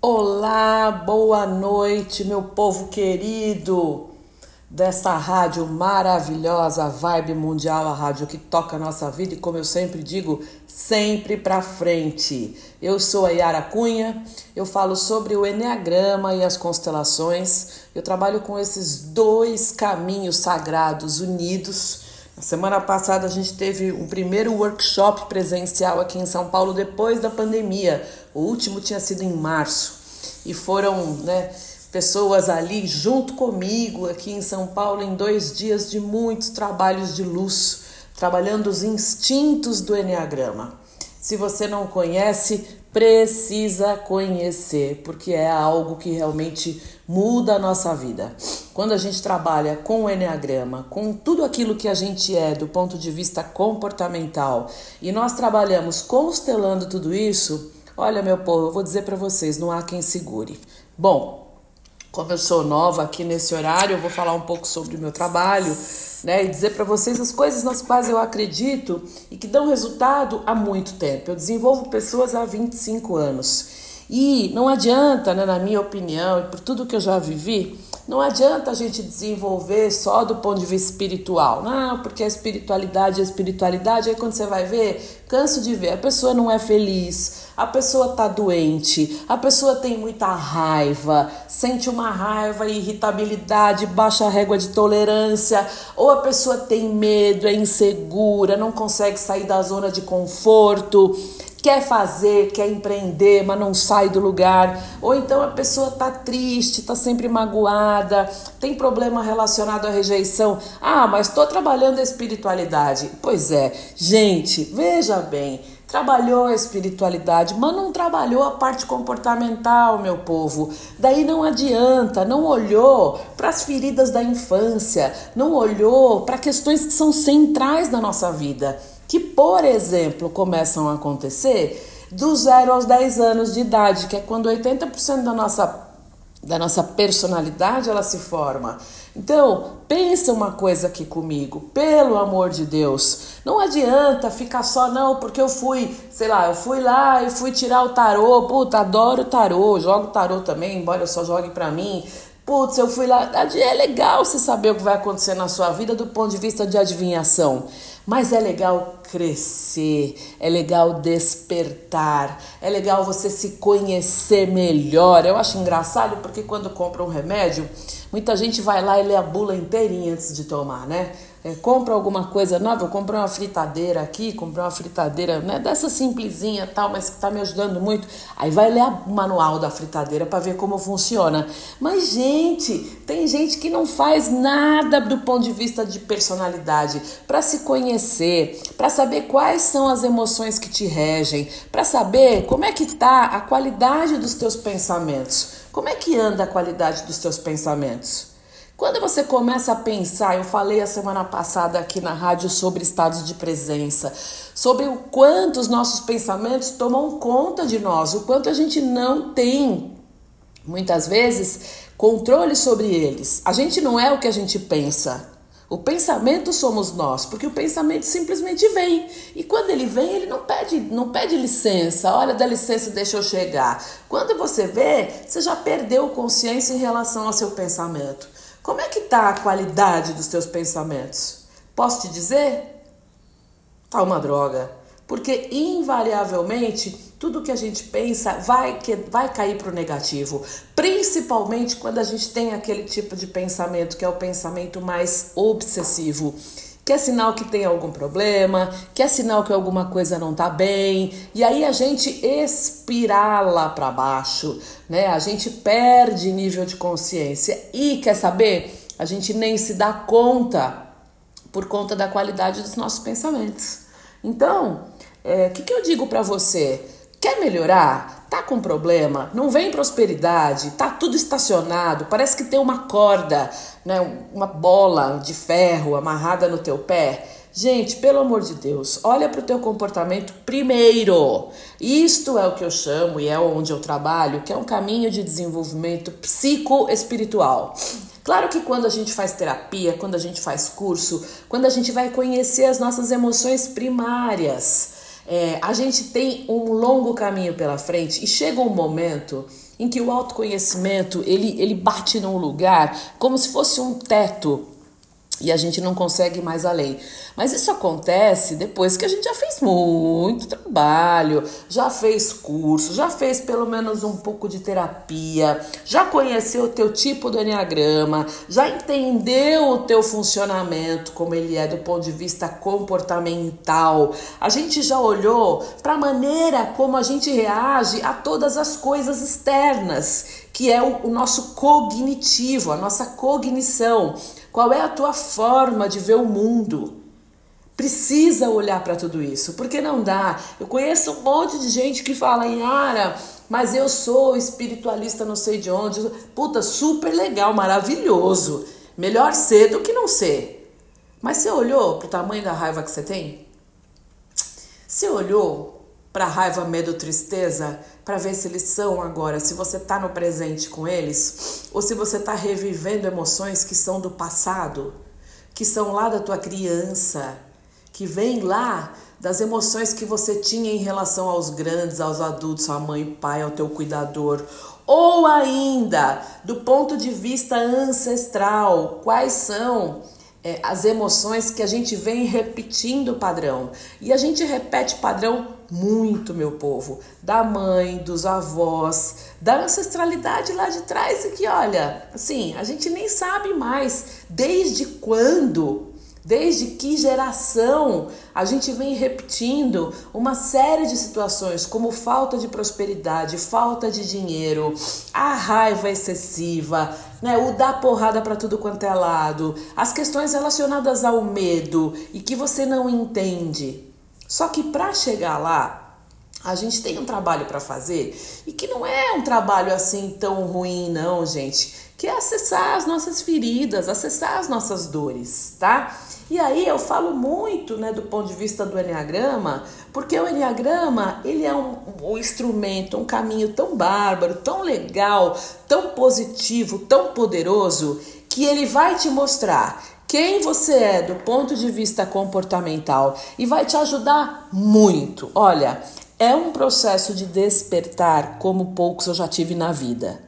Olá, boa noite, meu povo querido dessa rádio maravilhosa, Vibe Mundial, a rádio que toca a nossa vida e, como eu sempre digo, sempre pra frente. Eu sou a Yara Cunha, eu falo sobre o Enneagrama e as constelações. Eu trabalho com esses dois caminhos sagrados unidos. Na semana passada a gente teve um primeiro workshop presencial aqui em São Paulo depois da pandemia. O último tinha sido em março. E foram, né, pessoas ali junto comigo aqui em São Paulo em dois dias de muitos trabalhos de luz, trabalhando os instintos do Enneagrama. Se você não conhece, precisa conhecer, porque é algo que realmente muda a nossa vida. Quando a gente trabalha com o Enneagrama, com tudo aquilo que a gente é do ponto de vista comportamental, e nós trabalhamos constelando tudo isso, olha meu povo, eu vou dizer para vocês, não há quem segure. Bom, como eu sou nova aqui nesse horário, eu vou falar um pouco sobre o meu trabalho, né, e dizer para vocês as coisas nas quais eu acredito e que dão resultado há muito tempo. Eu desenvolvo pessoas há 25 anos. E não adianta, né, na minha opinião, e por tudo que eu já vivi, não adianta a gente desenvolver só do ponto de vista espiritual. Não, porque a espiritualidade é espiritualidade. Aí quando você vai ver, canso de ver, a pessoa não é feliz, a pessoa tá doente, a pessoa tem muita raiva, sente uma raiva, irritabilidade, baixa régua de tolerância, ou a pessoa tem medo, é insegura, não consegue sair da zona de conforto quer fazer, quer empreender, mas não sai do lugar, ou então a pessoa tá triste, tá sempre magoada, tem problema relacionado à rejeição. Ah, mas estou trabalhando a espiritualidade. Pois é, gente, veja bem, trabalhou a espiritualidade, mas não trabalhou a parte comportamental, meu povo. Daí não adianta, não olhou para as feridas da infância, não olhou para questões que são centrais da nossa vida que, por exemplo, começam a acontecer do zero aos 10 anos de idade, que é quando 80% da nossa, da nossa personalidade ela se forma. Então, pensa uma coisa aqui comigo, pelo amor de Deus. Não adianta ficar só, não, porque eu fui, sei lá, eu fui lá e fui tirar o tarô. Puta, adoro tarô, jogo tarô também, embora eu só jogue pra mim. Putz, eu fui lá. É legal você saber o que vai acontecer na sua vida do ponto de vista de adivinhação. Mas é legal crescer, é legal despertar, é legal você se conhecer melhor. Eu acho engraçado porque quando compra um remédio, muita gente vai lá e lê a bula inteirinha antes de tomar, né? É, compra alguma coisa nova, eu comprei uma fritadeira aqui, comprei uma fritadeira né, dessa simplesinha tal, mas que está me ajudando muito. Aí vai ler o manual da fritadeira para ver como funciona. Mas, gente, tem gente que não faz nada do ponto de vista de personalidade para se conhecer, para saber quais são as emoções que te regem, para saber como é que tá a qualidade dos teus pensamentos. Como é que anda a qualidade dos teus pensamentos? Quando você começa a pensar, eu falei a semana passada aqui na rádio sobre estados de presença, sobre o quanto os nossos pensamentos tomam conta de nós, o quanto a gente não tem, muitas vezes, controle sobre eles. A gente não é o que a gente pensa. O pensamento somos nós, porque o pensamento simplesmente vem. E quando ele vem, ele não pede, não pede licença. Olha, dá licença, deixa eu chegar. Quando você vê, você já perdeu consciência em relação ao seu pensamento. Como é que está a qualidade dos teus pensamentos? Posso te dizer? Tá uma droga. Porque invariavelmente tudo que a gente pensa vai, que, vai cair para o negativo. Principalmente quando a gente tem aquele tipo de pensamento que é o pensamento mais obsessivo que é sinal que tem algum problema, que é sinal que alguma coisa não tá bem, e aí a gente espirala para baixo, né? A gente perde nível de consciência e quer saber? A gente nem se dá conta por conta da qualidade dos nossos pensamentos. Então, o é, que, que eu digo para você? Quer melhorar? Tá com problema? Não vem prosperidade? Tá tudo estacionado? Parece que tem uma corda, né, uma bola de ferro amarrada no teu pé. Gente, pelo amor de Deus, olha para o teu comportamento primeiro. Isto é o que eu chamo e é onde eu trabalho, que é um caminho de desenvolvimento psicoespiritual. Claro que quando a gente faz terapia, quando a gente faz curso, quando a gente vai conhecer as nossas emoções primárias, É, a gente tem um longo caminho pela frente e chega um momento em que o autoconhecimento ele, ele bate num lugar como se fosse um teto e a gente não consegue mais além. Mas isso acontece depois que a gente já fez muito trabalho, já fez curso, já fez pelo menos um pouco de terapia, já conheceu o teu tipo do enneagrama, já entendeu o teu funcionamento, como ele é do ponto de vista comportamental. A gente já olhou para a maneira como a gente reage a todas as coisas externas, que é o, o nosso cognitivo, a nossa cognição. Qual é a tua forma de ver o mundo? Precisa olhar para tudo isso, porque não dá. Eu conheço um monte de gente que fala em Ara, mas eu sou espiritualista, não sei de onde. Puta, super legal, maravilhoso. Melhor ser do que não ser. Mas você olhou pro tamanho da raiva que você tem? Você olhou para raiva, medo, tristeza, para ver se eles são agora, se você está no presente com eles, ou se você está revivendo emoções que são do passado, que são lá da tua criança, que vem lá das emoções que você tinha em relação aos grandes, aos adultos, à mãe, pai, ao teu cuidador, ou ainda do ponto de vista ancestral, quais são é, as emoções que a gente vem repetindo padrão. E a gente repete padrão muito, meu povo, da mãe, dos avós, da ancestralidade lá de trás e que, olha, assim, a gente nem sabe mais desde quando Desde que geração a gente vem repetindo uma série de situações, como falta de prosperidade, falta de dinheiro, a raiva excessiva, né, o dar porrada para tudo quanto é lado, as questões relacionadas ao medo e que você não entende. Só que para chegar lá, a gente tem um trabalho para fazer e que não é um trabalho assim tão ruim, não, gente. Que é acessar as nossas feridas, acessar as nossas dores, tá? E aí eu falo muito, né, do ponto de vista do enneagrama, porque o enneagrama ele é um, um instrumento, um caminho tão bárbaro, tão legal, tão positivo, tão poderoso que ele vai te mostrar quem você é do ponto de vista comportamental e vai te ajudar muito. Olha, é um processo de despertar como poucos eu já tive na vida.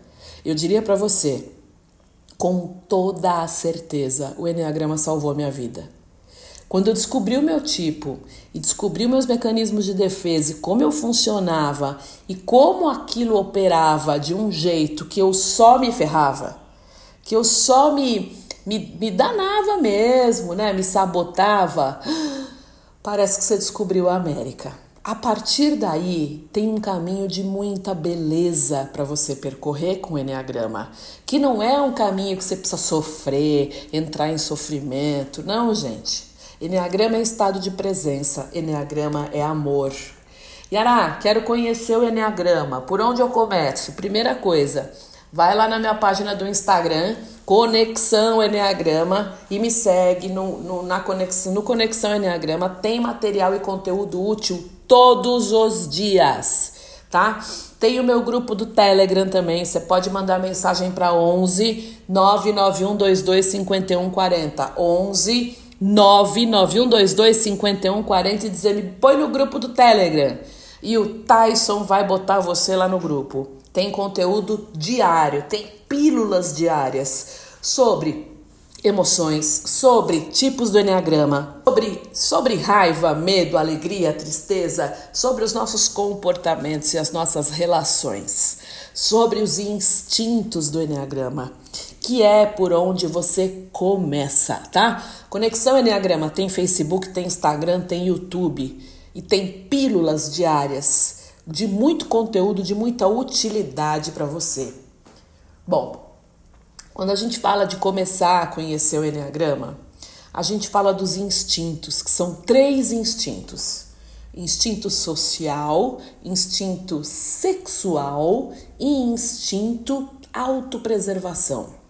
Eu diria para você, com toda a certeza, o Enneagrama salvou minha vida. Quando eu descobri o meu tipo e descobri meus mecanismos de defesa e como eu funcionava e como aquilo operava de um jeito que eu só me ferrava, que eu só me, me, me danava mesmo, né? Me sabotava. Parece que você descobriu a América. A partir daí, tem um caminho de muita beleza para você percorrer com o Enneagrama, que não é um caminho que você precisa sofrer, entrar em sofrimento. Não, gente. Enneagrama é estado de presença, Enneagrama é amor. Yara, quero conhecer o Enneagrama. Por onde eu começo? Primeira coisa, vai lá na minha página do Instagram, Conexão Enneagrama, e me segue no, no, na conexão, no Conexão Enneagrama. Tem material e conteúdo útil todos os dias, tá? Tem o meu grupo do Telegram também. Você pode mandar mensagem para 11 99122 5140. 11 99122 5140 e dizer: me põe no grupo do Telegram. E o Tyson vai botar você lá no grupo. Tem conteúdo diário, tem pílulas diárias sobre emoções, sobre tipos do enneagrama, sobre, sobre raiva, medo, alegria, tristeza, sobre os nossos comportamentos e as nossas relações, sobre os instintos do enneagrama, que é por onde você começa, tá? Conexão Enneagrama tem Facebook, tem Instagram, tem YouTube e tem pílulas diárias de muito conteúdo, de muita utilidade para você. Bom, quando a gente fala de começar a conhecer o Enneagrama, a gente fala dos instintos, que são três instintos: instinto social, instinto sexual e instinto autopreservação.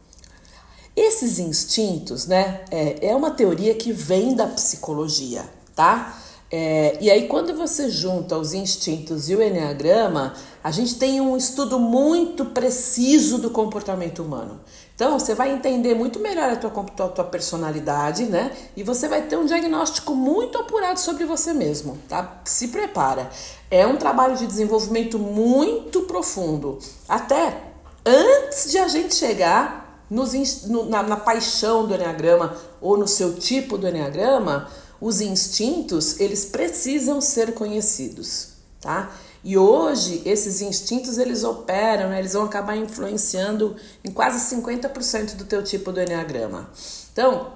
Esses instintos, né, é, é uma teoria que vem da psicologia, tá? É, e aí, quando você junta os instintos e o Enneagrama, a gente tem um estudo muito preciso do comportamento humano. Então, você vai entender muito melhor a tua, a tua personalidade, né? E você vai ter um diagnóstico muito apurado sobre você mesmo, tá? Se prepara. É um trabalho de desenvolvimento muito profundo. Até antes de a gente chegar nos, no, na, na paixão do Enneagrama ou no seu tipo do Enneagrama, os instintos, eles precisam ser conhecidos, tá? E hoje esses instintos eles operam, né? eles vão acabar influenciando em quase 50% do teu tipo do enneagrama. Então,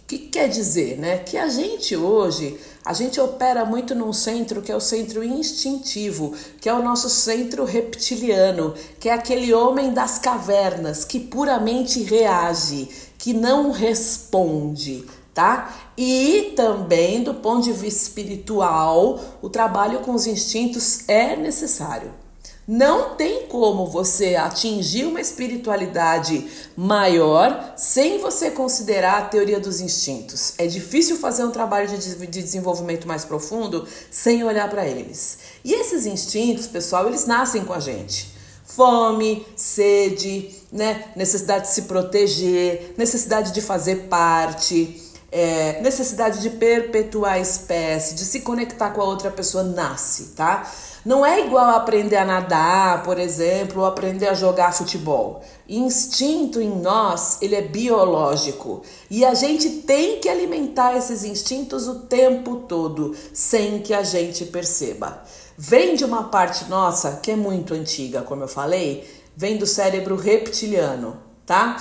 o que quer dizer, né? Que a gente hoje, a gente opera muito num centro que é o centro instintivo, que é o nosso centro reptiliano, que é aquele homem das cavernas que puramente reage, que não responde, tá? E também do ponto de vista espiritual, o trabalho com os instintos é necessário. Não tem como você atingir uma espiritualidade maior sem você considerar a teoria dos instintos. É difícil fazer um trabalho de, desenvolvimento mais profundo sem olhar para eles. E esses instintos, pessoal, eles nascem com a gente. Fome, sede, né? necessidade de se proteger, necessidade de fazer parte é, necessidade de perpetuar a espécie, de se conectar com a outra pessoa, nasce, tá? Não é igual aprender a nadar, por exemplo, ou aprender a jogar futebol. Instinto em nós, ele é biológico. E a gente tem que alimentar esses instintos o tempo todo, sem que a gente perceba. Vem de uma parte nossa que é muito antiga, como eu falei, vem do cérebro reptiliano, tá?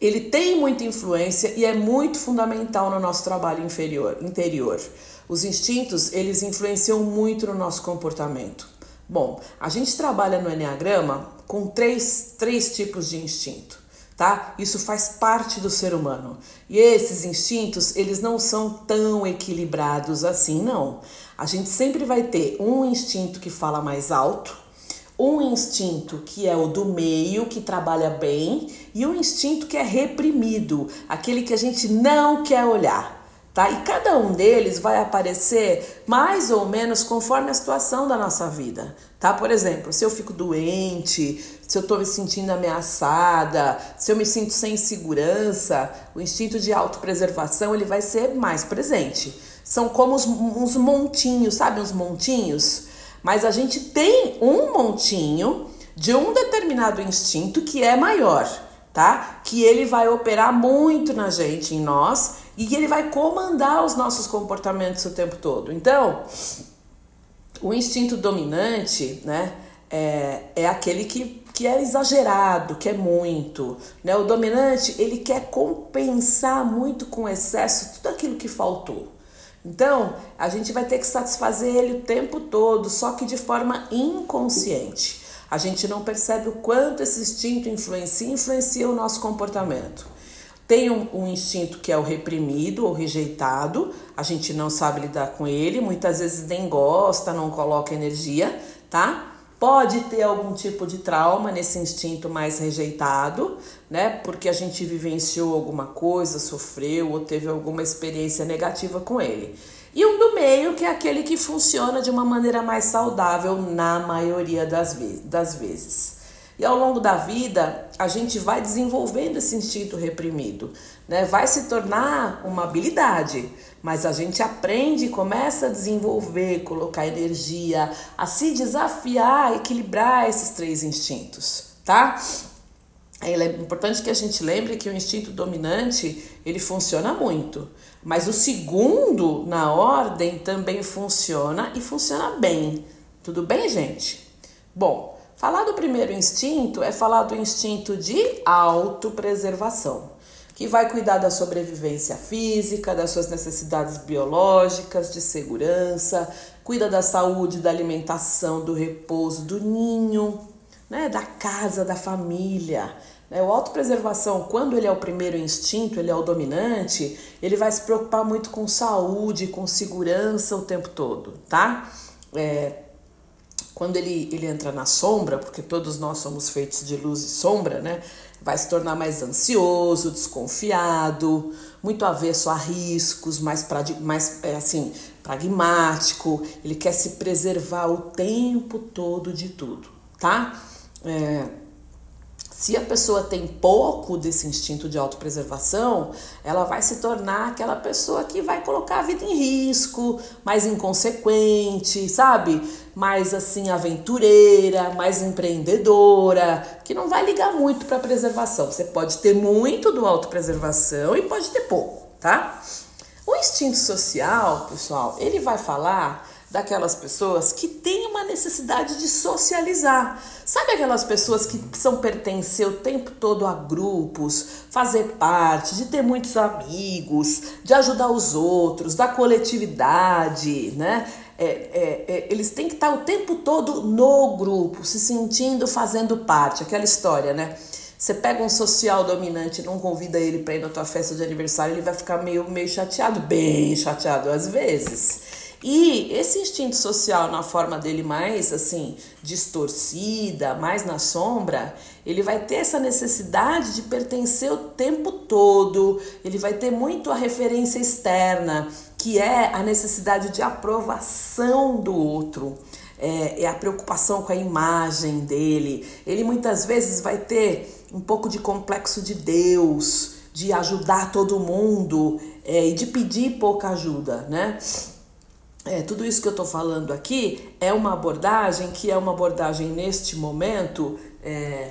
Ele tem muita influência e é muito fundamental no nosso trabalho inferior, interior. Os instintos, eles influenciam muito no nosso comportamento. Bom, a gente trabalha no Enneagrama com três, três tipos de instinto, tá? Isso faz parte do ser humano. E esses instintos, eles não são tão equilibrados assim, não. A gente sempre vai ter um instinto que fala mais alto, um instinto que é o do meio, que trabalha bem, e um instinto que é reprimido, aquele que a gente não quer olhar. Tá? E cada um deles vai aparecer mais ou menos conforme a situação da nossa vida. Tá? Por exemplo, se eu fico doente, se eu estou me sentindo ameaçada, se eu me sinto sem segurança, o instinto de autopreservação ele vai ser mais presente. São como uns, uns montinhos, sabe? Uns montinhos mas a gente tem um montinho de um determinado instinto que é maior, tá? Que ele vai operar muito na gente, em nós, e ele vai comandar os nossos comportamentos o tempo todo. Então, o instinto dominante, né? É, é aquele que, que é exagerado, que é muito. Né? O dominante, ele quer compensar muito com excesso tudo aquilo que faltou. Então, a gente vai ter que satisfazer ele o tempo todo, só que de forma inconsciente. A gente não percebe o quanto esse instinto influencia, influencia o nosso comportamento. Tem um, um, instinto que é o reprimido ou rejeitado, a gente não sabe lidar com ele, muitas vezes nem gosta, não coloca energia, tá? Pode ter algum tipo de trauma nesse instinto mais rejeitado, né? Porque a gente vivenciou alguma coisa, sofreu ou teve alguma experiência negativa com ele. E um do meio, que é aquele que funciona de uma maneira mais saudável na maioria das, ve das vezes. E ao longo da vida, a gente vai desenvolvendo esse instinto reprimido, né? Vai se tornar uma habilidade, mas a gente aprende começa a desenvolver, colocar energia, a se desafiar, equilibrar esses três instintos, tá? É importante que a gente lembre que o instinto dominante, ele funciona muito, mas o segundo na ordem também funciona e funciona bem. Tudo bem, gente? Bom, Falar do primeiro instinto é falar do instinto de autopreservação, que vai cuidar da sobrevivência física, das suas necessidades biológicas, de segurança, cuida da saúde, da alimentação, do repouso, do ninho, né, da casa, da família. Né? O autopreservação, quando ele é o primeiro instinto, ele é o dominante, ele vai se preocupar muito com saúde, com segurança o tempo todo, tá? É, quando ele, ele entra na sombra, porque todos nós somos feitos de luz e sombra, né? Vai se tornar mais ansioso, desconfiado, muito avesso a riscos, mais, mais é, assim, pragmático. Ele quer se preservar o tempo todo de tudo, tá? É, Se a pessoa tem pouco desse instinto de autopreservação, ela vai se tornar aquela pessoa que vai colocar a vida em risco, mais inconsequente, sabe? Mais assim aventureira, mais empreendedora, que não vai ligar muito para preservação. Você pode ter muito do autopreservação e pode ter pouco, tá? O instinto social, pessoal, ele vai falar daquelas pessoas que têm uma necessidade de socializar. Sabe aquelas pessoas que precisam pertencer o tempo todo a grupos, fazer parte, de ter muitos amigos, de ajudar os outros, da coletividade, né? É, é, é, eles têm que estar o tempo todo no grupo, se sentindo, fazendo parte. Aquela história, né? Você pega um social dominante não convida ele para ir na tua festa de aniversário, ele vai ficar meio, meio chateado, bem chateado às vezes. E esse instinto social, na forma dele mais assim, distorcida, mais na sombra, ele vai ter essa necessidade de pertencer o tempo todo, ele vai ter muito a referência externa, que é a necessidade de aprovação do outro. É, é a preocupação com a imagem dele. Ele muitas vezes vai ter um pouco de complexo de Deus, de ajudar todo mundo é, e de pedir pouca ajuda, né? É, tudo isso que eu estou falando aqui é uma abordagem que é uma abordagem neste momento é,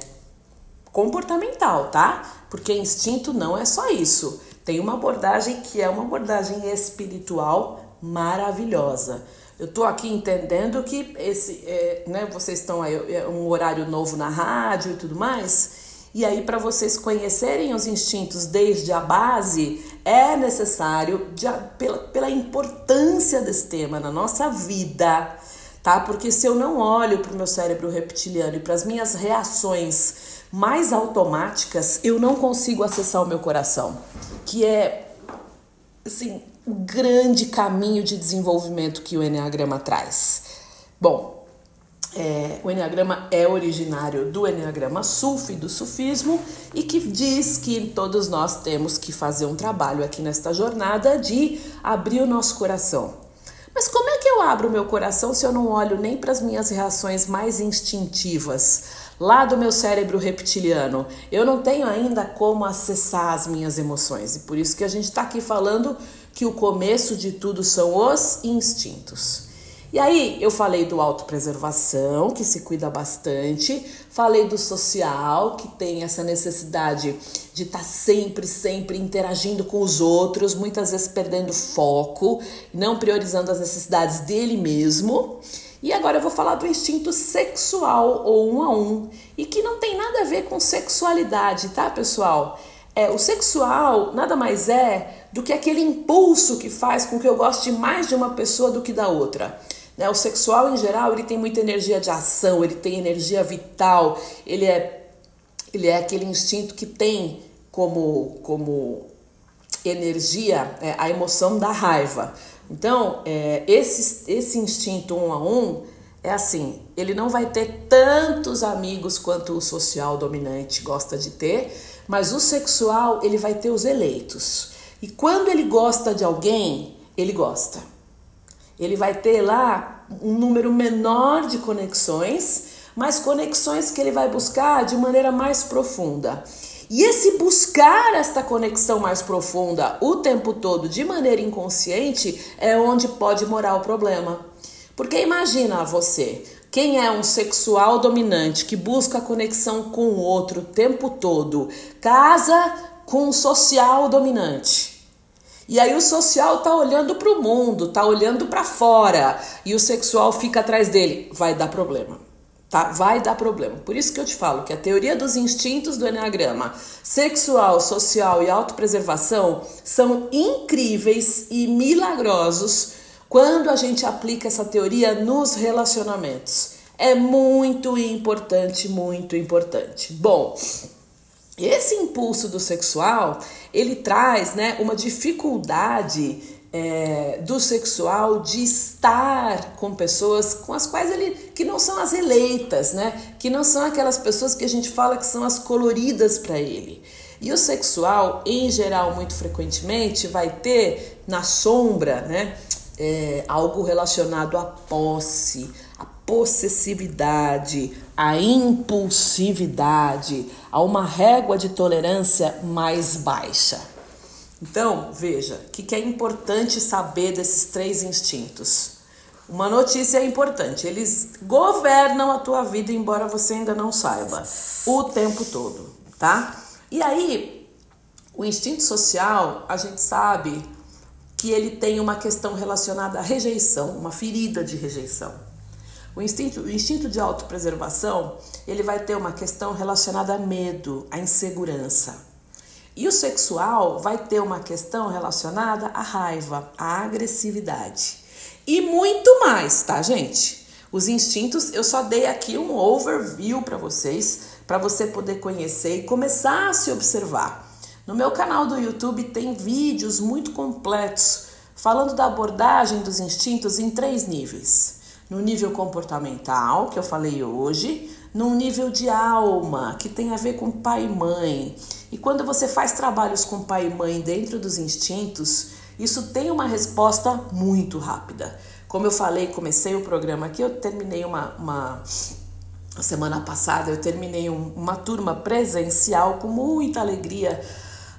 comportamental, tá? Porque instinto não é só isso. Tem uma abordagem que é uma abordagem espiritual maravilhosa. Eu estou aqui entendendo que esse, é, né, vocês estão aí, é um horário novo na rádio e tudo mais. E aí, para vocês conhecerem os instintos desde a base, é necessário, de, pela, pela importância desse tema na nossa vida, tá? Porque se eu não olho para o meu cérebro reptiliano e para as minhas reações mais automáticas, eu não consigo acessar o meu coração, que é, assim, o grande caminho de desenvolvimento que o Enneagrama traz. Bom, é, o Enneagrama é originário do Enneagrama Sufi, do Sufismo, e que diz que todos nós temos que fazer um trabalho aqui nesta jornada de abrir o nosso coração. Mas como é que eu abro o meu coração se eu não olho nem para as minhas reações mais instintivas, lá do meu cérebro reptiliano? Eu não tenho ainda como acessar as minhas emoções, e por isso que a gente está aqui falando que o começo de tudo são os instintos. E aí eu falei do autopreservação, que se cuida bastante, falei do social, que tem essa necessidade de estar tá sempre, sempre interagindo com os outros, muitas vezes perdendo foco, não priorizando as necessidades dele mesmo. E agora eu vou falar do instinto sexual ou um a um, e que não tem nada a ver com sexualidade, tá, pessoal? É, o sexual nada mais é do que aquele impulso que faz com que eu goste mais de uma pessoa do que da outra. Né? O sexual, em geral, ele tem muita energia de ação, ele tem energia vital, ele é, ele é aquele instinto que tem como, como energia é, a emoção da raiva. Então, é, esse, esse instinto um a um é assim: ele não vai ter tantos amigos quanto o social dominante gosta de ter, mas o sexual ele vai ter os eleitos. E quando ele gosta de alguém, ele gosta ele vai ter lá um número menor de conexões, mas conexões que ele vai buscar de maneira mais profunda. E esse buscar esta conexão mais profunda o tempo todo de maneira inconsciente é onde pode morar o problema. Porque imagina você, quem é um sexual dominante que busca conexão com o outro o tempo todo, casa com um social dominante. E aí o social tá olhando para o mundo, tá olhando para fora, e o sexual fica atrás dele, vai dar problema. Tá? Vai dar problema. Por isso que eu te falo que a teoria dos instintos do Enneagrama, sexual, social e autopreservação, são incríveis e milagrosos quando a gente aplica essa teoria nos relacionamentos. É muito importante, muito importante. Bom, esse impulso do sexual, ele traz né, uma dificuldade é, do sexual de estar com pessoas com as quais ele que não são as eleitas, né? Que não são aquelas pessoas que a gente fala que são as coloridas para ele. E o sexual, em geral, muito frequentemente, vai ter na sombra, né? É, algo relacionado à posse, à possessividade, a impulsividade, a uma régua de tolerância mais baixa. Então, veja, o que, que é importante saber desses três instintos? Uma notícia importante: eles governam a tua vida, embora você ainda não saiba, o tempo todo, tá? E aí, o instinto social, a gente sabe que ele tem uma questão relacionada à rejeição, uma ferida de rejeição. O instinto, o instinto de autopreservação, ele vai ter uma questão relacionada a medo, a insegurança. E o sexual vai ter uma questão relacionada à raiva, à agressividade. E muito mais, tá, gente? Os instintos, eu só dei aqui um overview para vocês, para você poder conhecer e começar a se observar. No meu canal do YouTube tem vídeos muito completos falando da abordagem dos instintos em três níveis. No nível comportamental, que eu falei hoje, num nível de alma, que tem a ver com pai e mãe. E quando você faz trabalhos com pai e mãe dentro dos instintos, isso tem uma resposta muito rápida. Como eu falei, comecei o programa aqui, eu terminei uma, uma semana passada, eu terminei um, uma turma presencial com muita alegria.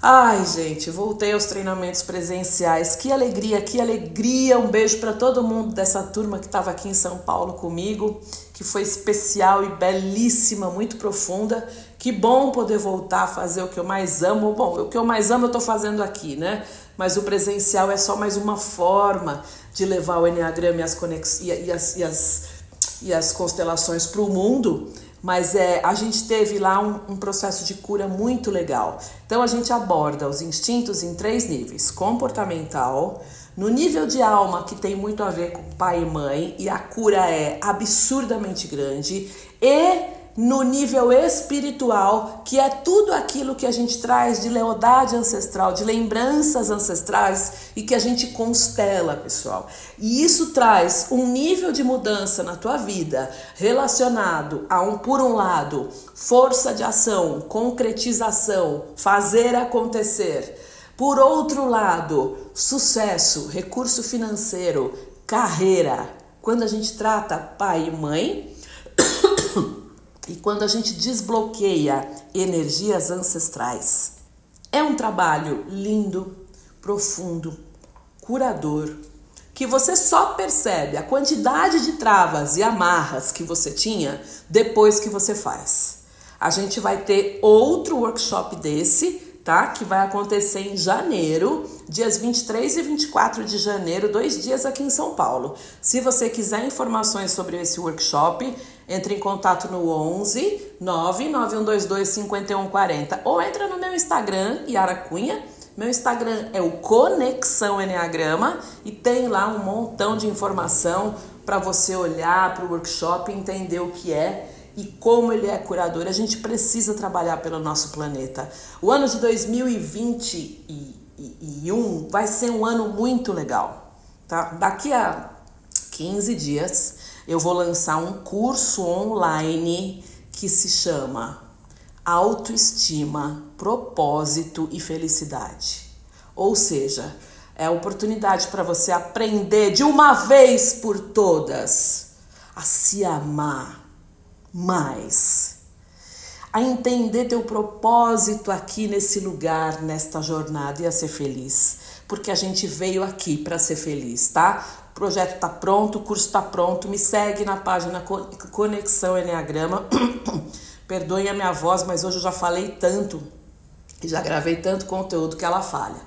Ai, gente, voltei aos treinamentos presenciais. Que alegria, que alegria. Um beijo para todo mundo dessa turma que estava aqui em São Paulo comigo, que foi especial e belíssima, muito profunda. Que bom poder voltar a fazer o que eu mais amo. Bom, o que eu mais amo eu estou fazendo aqui, né? mas o presencial é só mais uma forma de levar o Enneagrama e as, conex... e, as, e, as, e as constelações para o mundo. Mas é, a gente teve lá um, um processo de cura muito legal. Então a gente aborda os instintos em três níveis: comportamental, no nível de alma, que tem muito a ver com pai e mãe, e a cura é absurdamente grande, e no nível espiritual, que é tudo aquilo que a gente traz de lealdade ancestral, de lembranças ancestrais e que a gente constela, pessoal. E isso traz um nível de mudança na tua vida relacionado a um, por um lado, força de ação, concretização, fazer acontecer. Por outro lado, sucesso, recurso financeiro, carreira. Quando a gente trata pai e mãe, e quando a gente desbloqueia energias ancestrais. É um trabalho lindo, profundo, curador, que você só percebe a quantidade de travas e amarras que você tinha depois que você faz. A gente vai ter outro workshop desse tá? Que vai acontecer em janeiro, dias 23 e 24 de janeiro, dois dias aqui em São Paulo. Se você quiser informações sobre esse workshop, entre em contato no 11 99122 5140 ou entra no meu Instagram, Yara Cunha. Meu Instagram é o Conexão Enneagrama e tem lá um montão de informação para você olhar para o workshop entender o que é e como ele é curador. A gente precisa trabalhar pelo nosso planeta. O ano de 2021 vai ser um ano muito legal, tá? Daqui a 15 dias eu vou lançar um curso online que se chama Autoestima, Propósito e Felicidade. Ou seja, é a oportunidade para você aprender de uma vez por todas a se amar mais, a entender teu propósito aqui nesse lugar, nesta jornada e a ser feliz, porque a gente veio aqui para ser feliz, tá? O projeto está pronto, o curso está pronto, me segue na página Conexão Enneagrama. Perdoem a minha voz, mas hoje eu já falei tanto e já gravei tanto conteúdo que ela falha.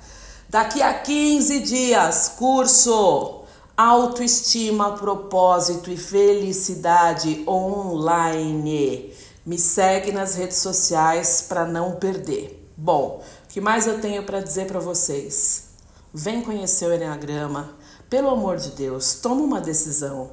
Daqui a 15 dias, curso autoestima, propósito e felicidade online. Me segue nas redes sociais para não perder. Bom, o que mais eu tenho para dizer para vocês? Vem conhecer o Enneagrama. Pelo amor de Deus, toma uma decisão.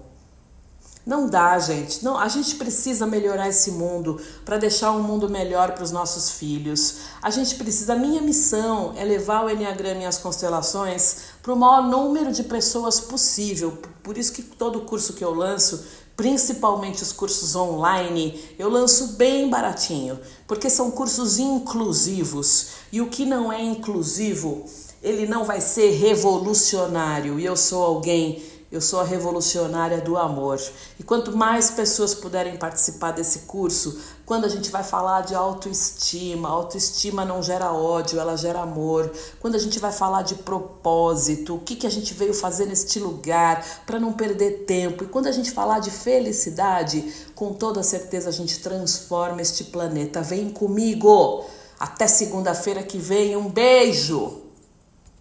Não dá, gente. Não, a gente precisa melhorar esse mundo para deixar um mundo melhor para os nossos filhos. A gente precisa. A minha missão é levar o Enneagrama e as constelações para o maior número de pessoas possível. Por isso que todo curso que eu lanço, principalmente os cursos online, eu lanço bem baratinho, porque são cursos inclusivos. E o que não é inclusivo, ele não vai ser revolucionário. E eu sou alguém Eu sou a revolucionária do amor. E quanto mais pessoas puderem participar desse curso, quando a gente vai falar de autoestima, autoestima não gera ódio, ela gera amor. Quando a gente vai falar de propósito, o que, que a gente veio fazer neste lugar para não perder tempo. E quando a gente falar de felicidade, com toda certeza a gente transforma este planeta. Vem comigo! Até segunda-feira que vem. Um beijo!